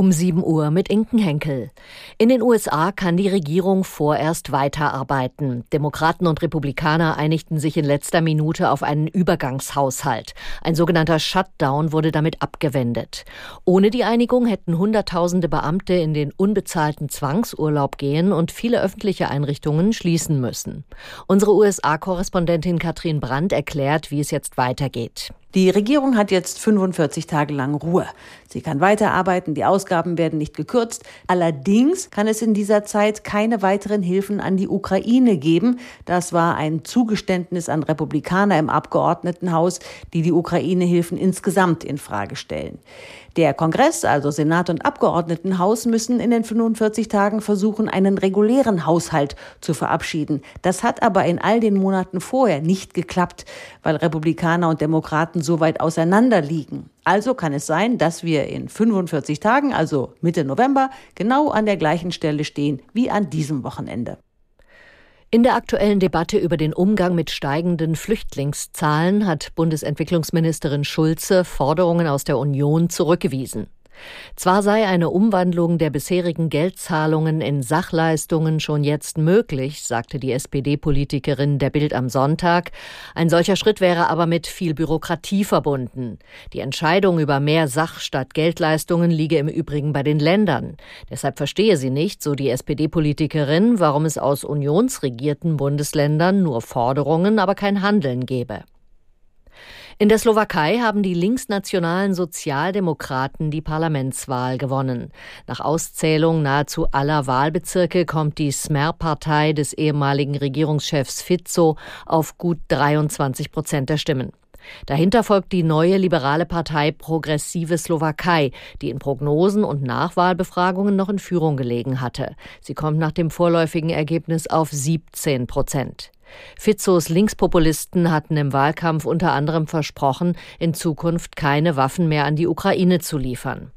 Um 7 Uhr mit Inken Henkel. In den USA kann die Regierung vorerst weiterarbeiten. Demokraten und Republikaner einigten sich in letzter Minute auf einen Übergangshaushalt. Ein sogenannter Shutdown wurde damit abgewendet. Ohne die Einigung hätten Hunderttausende Beamte in den unbezahlten Zwangsurlaub gehen und viele öffentliche Einrichtungen schließen müssen. Unsere USA-Korrespondentin Katrin Brandt erklärt, wie es jetzt weitergeht. Die Regierung hat jetzt 45 Tage lang Ruhe. Sie kann weiterarbeiten, die Ausgaben werden nicht gekürzt. Allerdings kann es in dieser Zeit keine weiteren Hilfen an die Ukraine geben. Das war ein Zugeständnis an Republikaner im Abgeordnetenhaus, die die Ukraine-Hilfen insgesamt in Frage stellen. Der Kongress, also Senat und Abgeordnetenhaus, müssen in den 45 Tagen versuchen, einen regulären Haushalt zu verabschieden. Das hat aber in all den Monaten vorher nicht geklappt, weil Republikaner und Demokraten so weit auseinander liegen. Also kann es sein, dass wir in 45 Tagen, also Mitte November, genau an der gleichen Stelle stehen wie an diesem Wochenende. In der aktuellen Debatte über den Umgang mit steigenden Flüchtlingszahlen hat Bundesentwicklungsministerin Schulze Forderungen aus der Union zurückgewiesen. Zwar sei eine Umwandlung der bisherigen Geldzahlungen in Sachleistungen schon jetzt möglich, sagte die SPD-Politikerin der Bild am Sonntag, ein solcher Schritt wäre aber mit viel Bürokratie verbunden. Die Entscheidung über mehr Sach- statt Geldleistungen liege im Übrigen bei den Ländern. Deshalb verstehe sie nicht, so die SPD-Politikerin, warum es aus unionsregierten Bundesländern nur Forderungen, aber kein Handeln gebe. In der Slowakei haben die linksnationalen Sozialdemokraten die Parlamentswahl gewonnen. Nach Auszählung nahezu aller Wahlbezirke kommt die Smer-Partei des ehemaligen Regierungschefs Fico auf gut 23 Prozent der Stimmen. Dahinter folgt die neue liberale Partei Progressive Slowakei, die in Prognosen und Nachwahlbefragungen noch in Führung gelegen hatte. Sie kommt nach dem vorläufigen Ergebnis auf 17 Prozent. Fizos Linkspopulisten hatten im Wahlkampf unter anderem versprochen, in Zukunft keine Waffen mehr an die Ukraine zu liefern.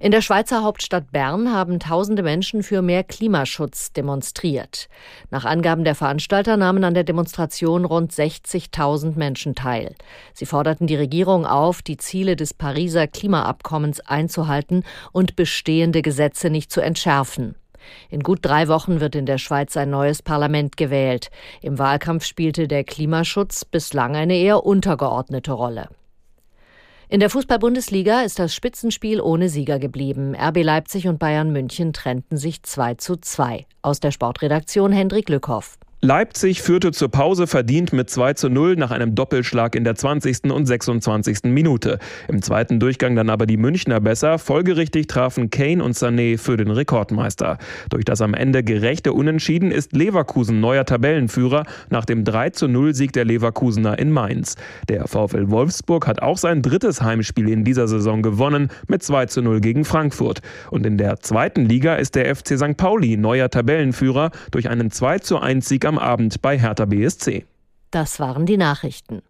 In der Schweizer Hauptstadt Bern haben tausende Menschen für mehr Klimaschutz demonstriert. Nach Angaben der Veranstalter nahmen an der Demonstration rund 60.000 Menschen teil. Sie forderten die Regierung auf, die Ziele des Pariser Klimaabkommens einzuhalten und bestehende Gesetze nicht zu entschärfen. In gut drei Wochen wird in der Schweiz ein neues Parlament gewählt. Im Wahlkampf spielte der Klimaschutz bislang eine eher untergeordnete Rolle. In der Fußball-Bundesliga ist das Spitzenspiel ohne Sieger geblieben. RB Leipzig und Bayern München trennten sich 2 zu 2. Aus der Sportredaktion Hendrik Lückhoff. Leipzig führte zur Pause verdient mit 2 zu 0 nach einem Doppelschlag in der 20. und 26. Minute. Im zweiten Durchgang dann aber die Münchner besser. Folgerichtig trafen Kane und Sané für den Rekordmeister. Durch das am Ende gerechte Unentschieden ist Leverkusen neuer Tabellenführer nach dem 3 zu 0 Sieg der Leverkusener in Mainz. Der VfL Wolfsburg hat auch sein drittes Heimspiel in dieser Saison gewonnen mit 2 zu 0 gegen Frankfurt. Und in der zweiten Liga ist der FC St. Pauli neuer Tabellenführer durch einen 2 zu 1 Sieg am am Abend bei Hertha BSC. Das waren die Nachrichten.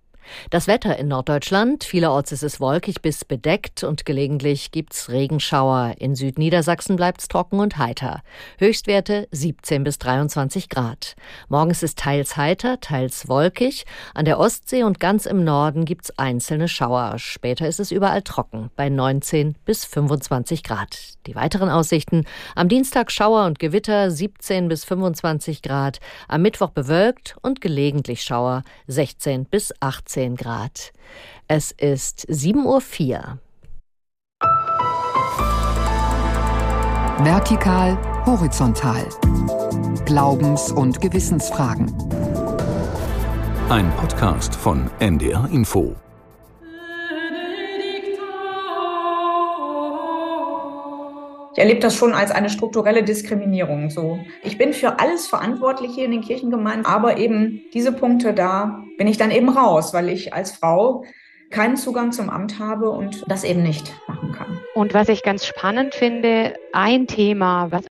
Das Wetter in Norddeutschland, vielerorts ist es wolkig bis bedeckt und gelegentlich gibt's Regenschauer. In Südniedersachsen bleibt's trocken und heiter. Höchstwerte 17 bis 23 Grad. Morgens ist teils heiter, teils wolkig. An der Ostsee und ganz im Norden gibt's einzelne Schauer. Später ist es überall trocken, bei 19 bis 25 Grad. Die weiteren Aussichten. Am Dienstag Schauer und Gewitter 17 bis 25 Grad. Am Mittwoch bewölkt und gelegentlich Schauer 16 bis 18 18 Grad. Es ist 7.04 Uhr. Vertikal, horizontal. Glaubens- und Gewissensfragen. Ein Podcast von NDR Info. Ich erlebe das schon als eine strukturelle Diskriminierung. So, ich bin für alles verantwortlich hier in den Kirchengemeinden, aber eben diese Punkte da bin ich dann eben raus, weil ich als Frau keinen Zugang zum Amt habe und das eben nicht machen kann. Und was ich ganz spannend finde, ein Thema, was